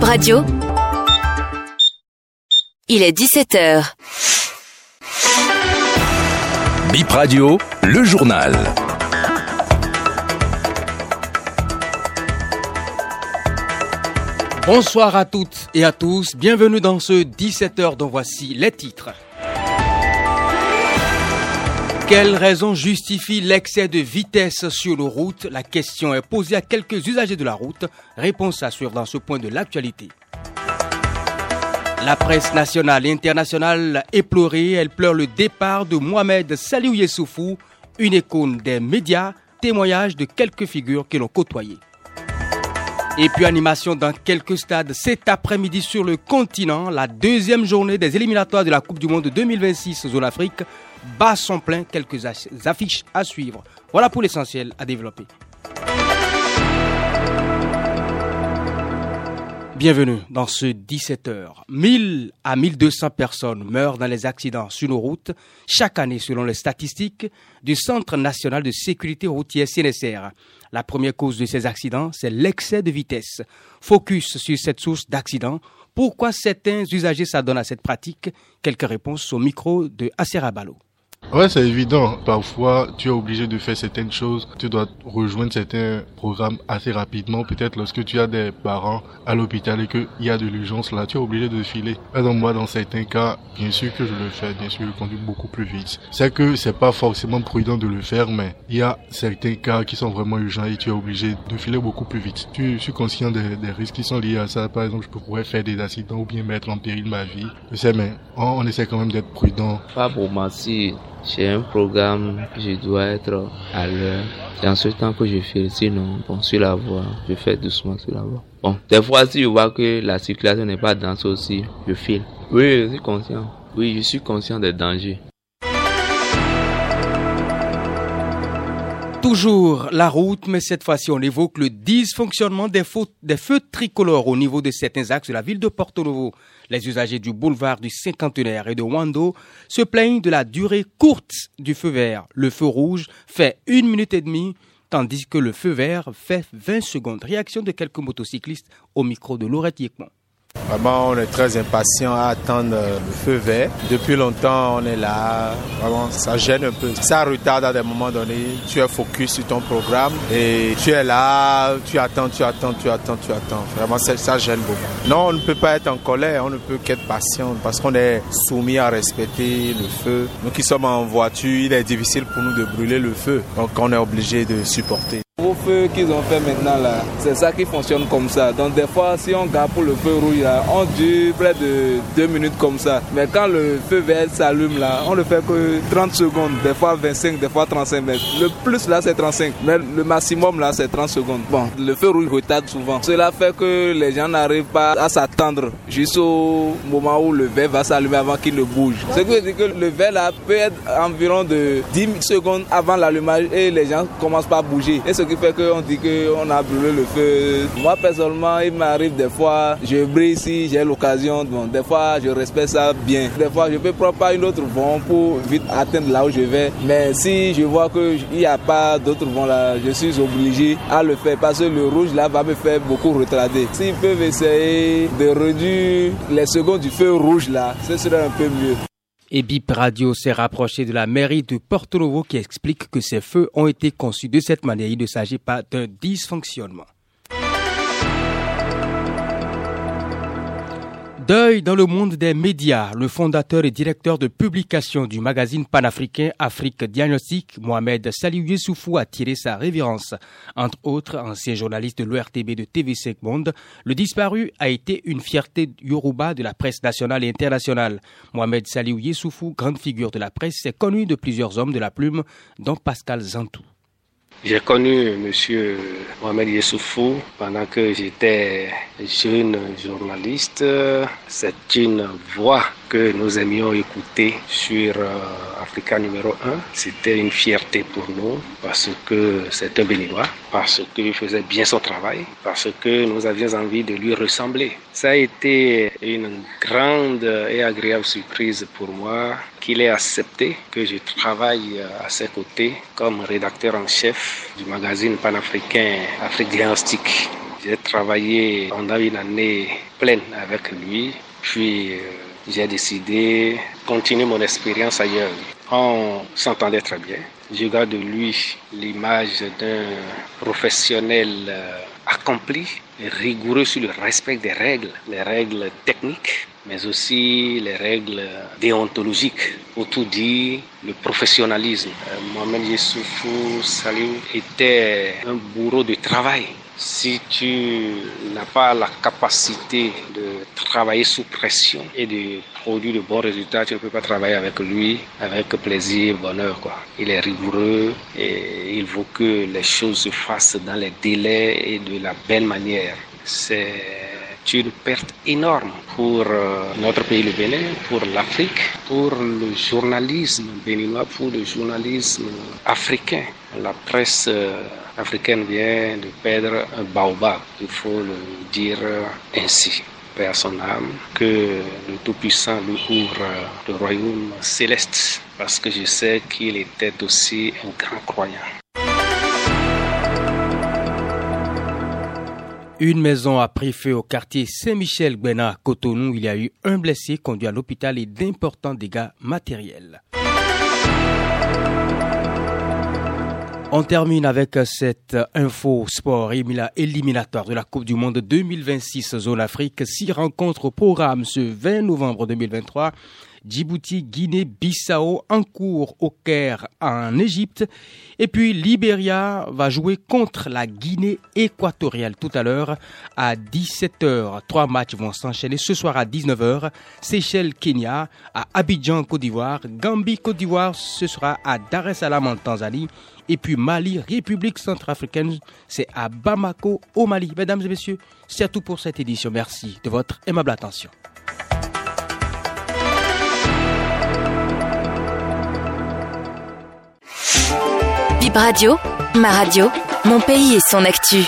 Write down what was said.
Bip Radio. Il est 17h. Bip Radio, le journal. Bonsoir à toutes et à tous, bienvenue dans ce 17h dont voici les titres. Quelle raison justifie l'excès de vitesse sur nos routes? La question est posée à quelques usagers de la route. Réponse à suivre dans ce point de l'actualité. La presse nationale et internationale est pleurée. Elle pleure le départ de Mohamed Saliou Yessoufou, une icône des médias, témoignage de quelques figures qui l'ont côtoyé. Et puis animation dans quelques stades cet après-midi sur le continent, la deuxième journée des éliminatoires de la Coupe du Monde 2026 zone Afrique bat son plein, quelques affiches à suivre. Voilà pour l'essentiel à développer. Bienvenue dans ce 17h. 1000 à 1200 personnes meurent dans les accidents sur nos routes chaque année selon les statistiques du Centre national de sécurité routière CNSR. La première cause de ces accidents, c'est l'excès de vitesse. Focus sur cette source d'accidents. Pourquoi certains usagers s'adonnent à cette pratique? Quelques réponses au micro de Aserabalo. Ouais, c'est évident. Parfois, tu es obligé de faire certaines choses. Tu dois rejoindre certains programmes assez rapidement. Peut-être lorsque tu as des parents à l'hôpital et qu'il y a de l'urgence là, tu es obligé de filer. Par exemple, moi, dans certains cas, bien sûr que je le fais. Bien sûr, je conduis beaucoup plus vite. C'est que c'est pas forcément prudent de le faire, mais il y a certains cas qui sont vraiment urgents et tu es obligé de filer beaucoup plus vite. Tu suis conscient des, risques qui sont liés à ça. Par exemple, je pourrais faire des accidents ou bien mettre en péril ma vie. Je sais, mais on, essaie quand même d'être prudent. Pas pour j'ai un programme, je dois être à l'heure. C'est en ce temps que je file. Sinon, bon, sur la voie, je fais doucement sur la voie. Bon, des fois, si je vois que la circulation n'est pas dense aussi, je file. Oui, je suis conscient. Oui, je suis conscient des dangers. Toujours la route, mais cette fois-ci on évoque le dysfonctionnement des, feux tricolores au niveau de certains axes de la ville de Porto Novo. Les usagers du boulevard du Cinquantenaire et de Wando se plaignent de la durée courte du feu vert. Le feu rouge fait une minute et demie, tandis que le feu vert fait 20 secondes. Réaction de quelques motocyclistes au micro de Laurette. Vraiment, on est très impatient à attendre le feu vert. Depuis longtemps, on est là. Vraiment, ça gêne un peu. Ça retarde à des moments donnés. Tu es focus sur ton programme et tu es là, tu attends, tu attends, tu attends, tu attends. Vraiment, ça, gêne beaucoup. Non, on ne peut pas être en colère, on ne peut qu'être patient parce qu'on est soumis à respecter le feu. Nous qui sommes en voiture, il est difficile pour nous de brûler le feu. Donc, on est obligé de supporter. Au feu qu'ils ont fait maintenant là, c'est ça qui fonctionne comme ça. Donc des fois, si on garde pour le feu rouge là, on dure près de 2 minutes comme ça. Mais quand le feu vert s'allume là, on ne fait que 30 secondes, des fois 25, des fois 35 mètres. Le plus là c'est 35, mais le maximum là c'est 30 secondes. Bon, le feu rouge retarde souvent. Cela fait que les gens n'arrivent pas à s'attendre jusqu'au moment où le vert va s'allumer avant qu'il ne bouge. Ce qui veut dire que le vert là peut être environ de 10 secondes avant l'allumage et les gens commencent pas à bouger. Et ce qui fait qu'on dit qu'on a brûlé le feu. Moi, personnellement, il m'arrive des fois, je brille si j'ai l'occasion. Des fois, je respecte ça bien. Des fois, je peux prendre pas une autre vent pour vite atteindre là où je vais. Mais si je vois qu'il n'y a pas d'autre vent là, je suis obligé à le faire parce que le rouge là va me faire beaucoup retarder. S'ils peuvent essayer de réduire les secondes du feu rouge là, ce serait un peu mieux. Et BIP Radio s'est rapproché de la mairie de Porto Novo qui explique que ces feux ont été conçus de cette manière. Il ne s'agit pas d'un dysfonctionnement. Deuil dans le monde des médias. Le fondateur et directeur de publication du magazine panafricain Afrique Diagnostic, Mohamed Salih Youssoufou, a tiré sa révérence. Entre autres, ancien journaliste de l'ORTB de TV5 Monde, le disparu a été une fierté yoruba de la presse nationale et internationale. Mohamed Salih Youssoufou, grande figure de la presse, est connu de plusieurs hommes de la plume, dont Pascal Zantou. J'ai connu M. Mohamed Yessoufou pendant que j'étais jeune journaliste. C'est une voix que nous aimions écouter sur euh, Africa numéro 1. C'était une fierté pour nous parce que c'est un béninois, parce qu'il faisait bien son travail, parce que nous avions envie de lui ressembler. Ça a été une grande et agréable surprise pour moi qu'il ait accepté que je travaille à ses côtés comme rédacteur en chef du magazine panafricain Afrique Diagnostique. J'ai travaillé pendant une année pleine avec lui, puis euh, j'ai décidé de continuer mon expérience ailleurs. On s'entendait très bien. Je garde de lui l'image d'un professionnel euh, accompli, rigoureux sur le respect des règles, les règles techniques, mais aussi les règles déontologiques. Autour dit, le professionnalisme. Euh, Mohamed Yessoufou Salim était un bourreau de travail. Si tu n'as pas la capacité de travailler sous pression et de produire de bons résultats, tu ne peux pas travailler avec lui avec plaisir, bonheur. Quoi. Il est rigoureux et il veut que les choses se fassent dans les délais et de la belle manière. C'est une perte énorme pour euh, notre pays, le Bénin, pour l'Afrique, pour le journalisme béninois, pour le journalisme africain. La presse euh, africaine vient de perdre un baobab, il faut le dire ainsi. Paix à son âme, que le Tout-Puissant lui ouvre le royaume céleste, parce que je sais qu'il était aussi un grand croyant. Une maison a pris feu au quartier Saint-Michel-Gbena à Cotonou. Il y a eu un blessé conduit à l'hôpital et d'importants dégâts matériels. On termine avec cette info sport éliminatoire de la Coupe du Monde 2026 Zone Afrique. Six rencontres au programme ce 20 novembre 2023. Djibouti, Guinée, Bissau en cours au Caire en Égypte. Et puis Libéria va jouer contre la Guinée équatoriale tout à l'heure à 17h. Trois matchs vont s'enchaîner ce soir à 19h. Seychelles, Kenya, à Abidjan, Côte d'Ivoire. Gambie, Côte d'Ivoire, ce sera à Dar es Salaam en Tanzanie. Et puis Mali, République centrafricaine, c'est à Bamako au Mali. Mesdames et messieurs, c'est tout pour cette édition. Merci de votre aimable attention. Ma radio, mon pays et son actu.